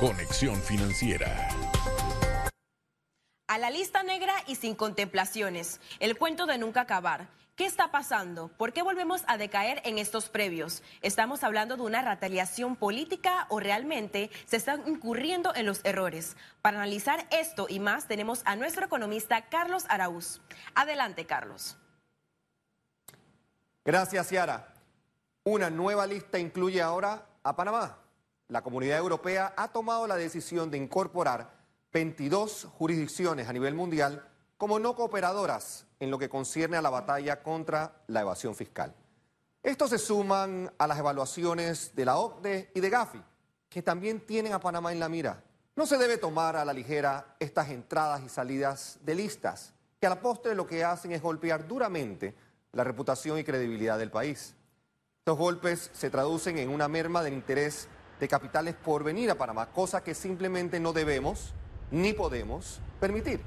Conexión Financiera. A la lista negra y sin contemplaciones. El cuento de nunca acabar. ¿Qué está pasando? ¿Por qué volvemos a decaer en estos previos? ¿Estamos hablando de una retaliación política o realmente se están incurriendo en los errores? Para analizar esto y más tenemos a nuestro economista Carlos Araúz. Adelante, Carlos. Gracias, Ciara. Una nueva lista incluye ahora a Panamá. La comunidad europea ha tomado la decisión de incorporar 22 jurisdicciones a nivel mundial como no cooperadoras en lo que concierne a la batalla contra la evasión fiscal. Estos se suman a las evaluaciones de la OCDE y de Gafi, que también tienen a Panamá en la mira. No se debe tomar a la ligera estas entradas y salidas de listas, que a la postre lo que hacen es golpear duramente la reputación y credibilidad del país. Estos golpes se traducen en una merma del interés de capitales por venir a Panamá, cosa que simplemente no debemos ni podemos permitir.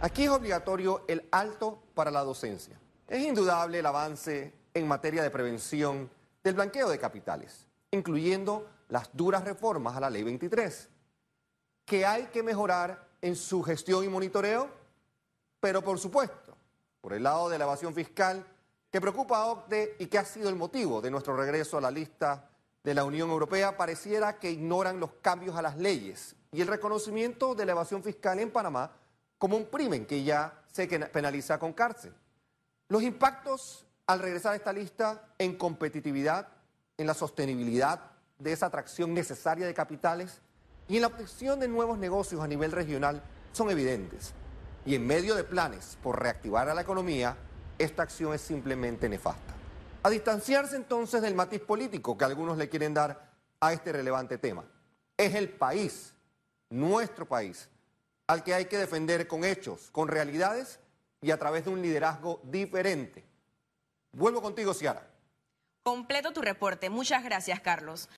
Aquí es obligatorio el alto para la docencia. Es indudable el avance en materia de prevención del blanqueo de capitales, incluyendo las duras reformas a la Ley 23, que hay que mejorar en su gestión y monitoreo, pero por supuesto, por el lado de la evasión fiscal, que preocupa a OCDE y que ha sido el motivo de nuestro regreso a la lista de la Unión Europea, pareciera que ignoran los cambios a las leyes y el reconocimiento de la evasión fiscal en Panamá como un crimen que ya se penaliza con cárcel. Los impactos al regresar a esta lista en competitividad, en la sostenibilidad de esa atracción necesaria de capitales y en la obtención de nuevos negocios a nivel regional son evidentes. Y en medio de planes por reactivar a la economía, esta acción es simplemente nefasta. A distanciarse entonces del matiz político que algunos le quieren dar a este relevante tema. Es el país, nuestro país, al que hay que defender con hechos, con realidades y a través de un liderazgo diferente. Vuelvo contigo, Ciara. Completo tu reporte. Muchas gracias, Carlos.